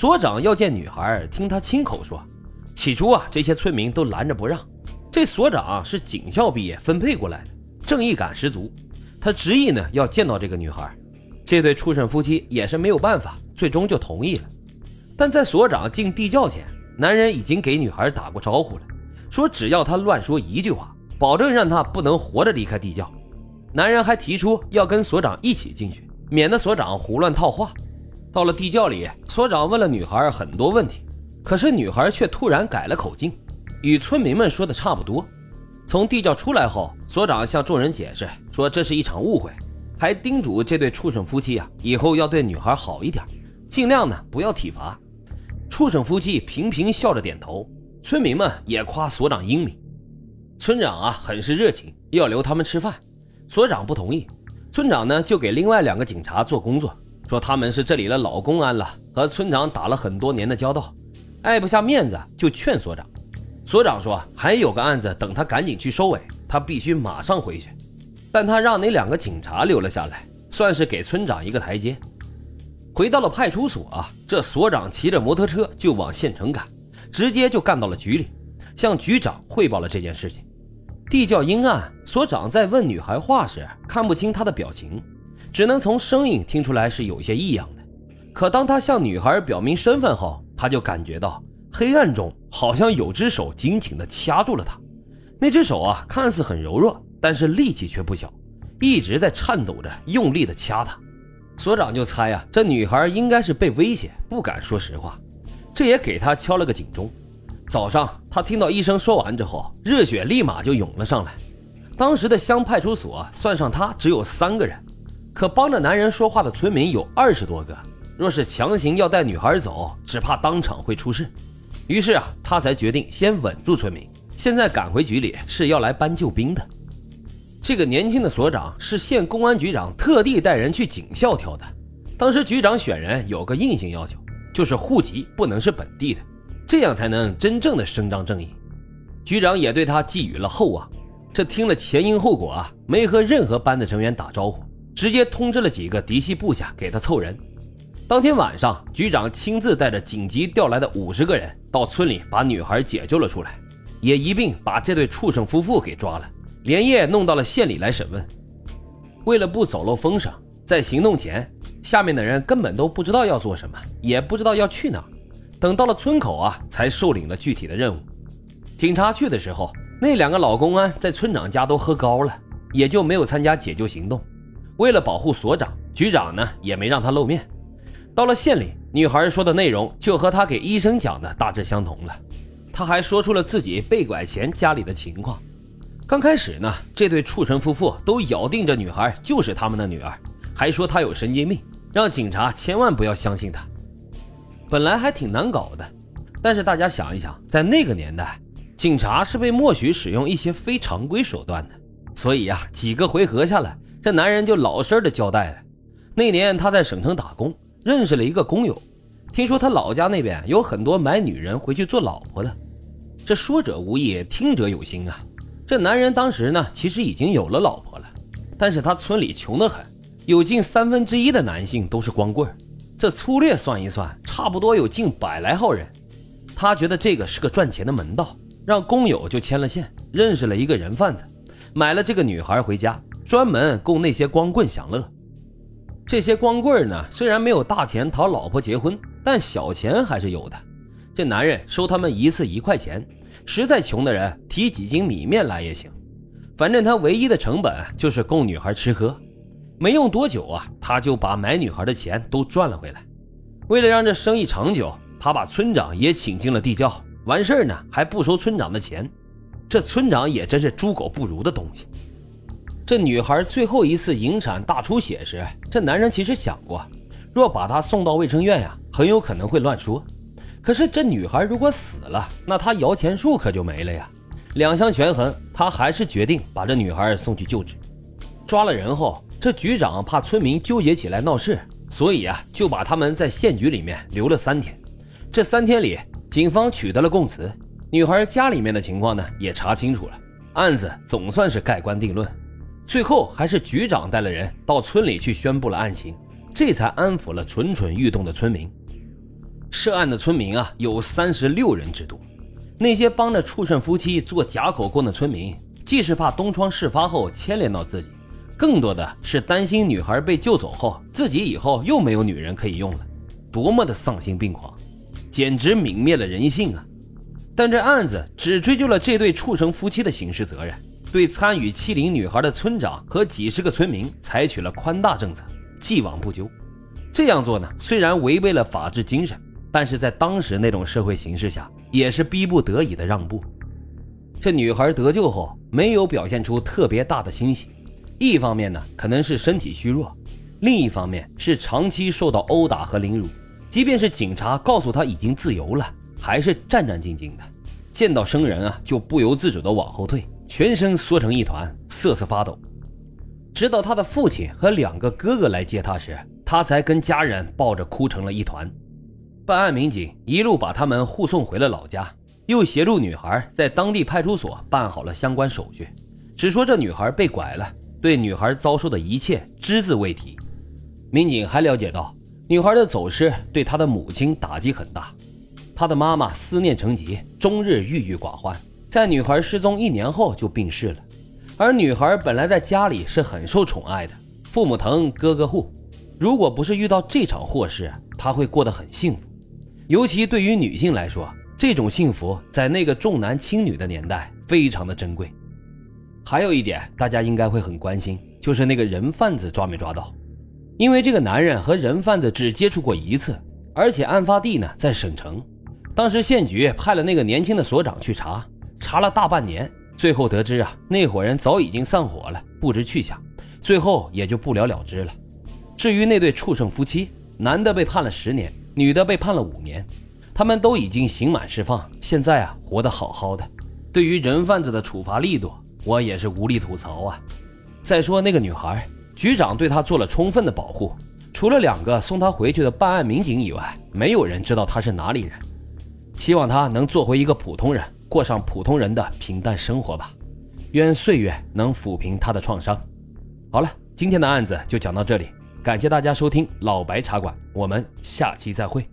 所长要见女孩，听他亲口说，起初啊，这些村民都拦着不让。这所长是警校毕业分配过来的，正义感十足。他执意呢要见到这个女孩。这对畜生夫妻也是没有办法，最终就同意了。但在所长进地窖前，男人已经给女孩打过招呼了，说只要她乱说一句话，保证让她不能活着离开地窖。男人还提出要跟所长一起进去，免得所长胡乱套话。到了地窖里，所长问了女孩很多问题，可是女孩却突然改了口径，与村民们说的差不多。从地窖出来后，所长向众人解释说这是一场误会。还叮嘱这对畜生夫妻啊，以后要对女孩好一点，尽量呢不要体罚。畜生夫妻频频笑着点头，村民们也夸所长英明。村长啊很是热情，要留他们吃饭，所长不同意。村长呢就给另外两个警察做工作，说他们是这里的老公安了，和村长打了很多年的交道，碍不下面子就劝所长。所长说还有个案子等他赶紧去收尾，他必须马上回去。但他让那两个警察留了下来，算是给村长一个台阶。回到了派出所啊，这所长骑着摩托车就往县城赶，直接就干到了局里，向局长汇报了这件事情。地窖阴暗，所长在问女孩话时看不清她的表情，只能从声音听出来是有些异样的。可当他向女孩表明身份后，他就感觉到黑暗中好像有只手紧紧地掐住了他。那只手啊，看似很柔弱。但是力气却不小，一直在颤抖着，用力的掐他。所长就猜啊，这女孩应该是被威胁，不敢说实话。这也给他敲了个警钟。早上他听到医生说完之后，热血立马就涌了上来。当时的乡派出所算上他只有三个人，可帮着男人说话的村民有二十多个。若是强行要带女孩走，只怕当场会出事。于是啊，他才决定先稳住村民。现在赶回局里是要来搬救兵的。这个年轻的所长是县公安局长特地带人去警校挑的。当时局长选人有个硬性要求，就是户籍不能是本地的，这样才能真正的伸张正义。局长也对他寄予了厚望。这听了前因后果啊，没和任何班的成员打招呼，直接通知了几个嫡系部下给他凑人。当天晚上，局长亲自带着紧急调来的五十个人到村里把女孩解救了出来，也一并把这对畜生夫妇给抓了。连夜弄到了县里来审问。为了不走漏风声，在行动前，下面的人根本都不知道要做什么，也不知道要去哪。等到了村口啊，才受领了具体的任务。警察去的时候，那两个老公安在村长家都喝高了，也就没有参加解救行动。为了保护所长，局长呢也没让他露面。到了县里，女孩说的内容就和他给医生讲的大致相同了。他还说出了自己被拐前家里的情况。刚开始呢，这对畜生夫妇都咬定这女孩就是他们的女儿，还说她有神经病，让警察千万不要相信她。本来还挺难搞的，但是大家想一想，在那个年代，警察是被默许使用一些非常规手段的，所以呀，几个回合下来，这男人就老实的交代了。那年他在省城打工，认识了一个工友，听说他老家那边有很多买女人回去做老婆的。这说者无意，听者有心啊。这男人当时呢，其实已经有了老婆了，但是他村里穷得很，有近三分之一的男性都是光棍这粗略算一算，差不多有近百来号人。他觉得这个是个赚钱的门道，让工友就牵了线，认识了一个人贩子，买了这个女孩回家，专门供那些光棍享乐。这些光棍呢，虽然没有大钱讨老婆结婚，但小钱还是有的。这男人收他们一次一块钱。实在穷的人提几斤米面来也行，反正他唯一的成本就是供女孩吃喝。没用多久啊，他就把买女孩的钱都赚了回来。为了让这生意长久，他把村长也请进了地窖。完事儿呢，还不收村长的钱。这村长也真是猪狗不如的东西。这女孩最后一次引产大出血时，这男人其实想过，若把她送到卫生院呀，很有可能会乱说。可是这女孩如果死了，那他摇钱树可就没了呀。两相权衡，他还是决定把这女孩送去救治。抓了人后，这局长怕村民纠结起来闹事，所以啊，就把他们在县局里面留了三天。这三天里，警方取得了供词，女孩家里面的情况呢也查清楚了，案子总算是盖棺定论。最后还是局长带了人到村里去宣布了案情，这才安抚了蠢蠢欲动的村民。涉案的村民啊有三十六人之多。那些帮着畜生夫妻做假口供的村民，既是怕东窗事发后牵连到自己，更多的是担心女孩被救走后，自己以后又没有女人可以用了。多么的丧心病狂，简直泯灭了人性啊！但这案子只追究了这对畜生夫妻的刑事责任，对参与欺凌女孩的村长和几十个村民采取了宽大政策，既往不咎。这样做呢，虽然违背了法治精神，但是在当时那种社会形势下，也是逼不得已的让步。这女孩得救后没有表现出特别大的欣喜，一方面呢可能是身体虚弱，另一方面是长期受到殴打和凌辱，即便是警察告诉她已经自由了，还是战战兢兢的，见到生人啊就不由自主的往后退，全身缩成一团，瑟瑟发抖。直到他的父亲和两个哥哥来接他时，他才跟家人抱着哭成了一团。办案民警一路把他们护送回了老家，又协助女孩在当地派出所办好了相关手续。只说这女孩被拐了，对女孩遭受的一切只字未提。民警还了解到，女孩的走失对她的母亲打击很大，她的妈妈思念成疾，终日郁郁寡欢。在女孩失踪一年后就病逝了。而女孩本来在家里是很受宠爱的，父母疼，哥哥护。如果不是遇到这场祸事，她会过得很幸福。尤其对于女性来说，这种幸福在那个重男轻女的年代非常的珍贵。还有一点，大家应该会很关心，就是那个人贩子抓没抓到？因为这个男人和人贩子只接触过一次，而且案发地呢在省城。当时县局派了那个年轻的所长去查，查了大半年，最后得知啊，那伙人早已经散伙了，不知去向，最后也就不了了之了。至于那对畜生夫妻，男的被判了十年。女的被判了五年，他们都已经刑满释放，现在啊活得好好的。对于人贩子的处罚力度，我也是无力吐槽啊。再说那个女孩，局长对她做了充分的保护，除了两个送她回去的办案民警以外，没有人知道她是哪里人。希望她能做回一个普通人，过上普通人的平淡生活吧。愿岁月能抚平他的创伤。好了，今天的案子就讲到这里。感谢大家收听老白茶馆，我们下期再会。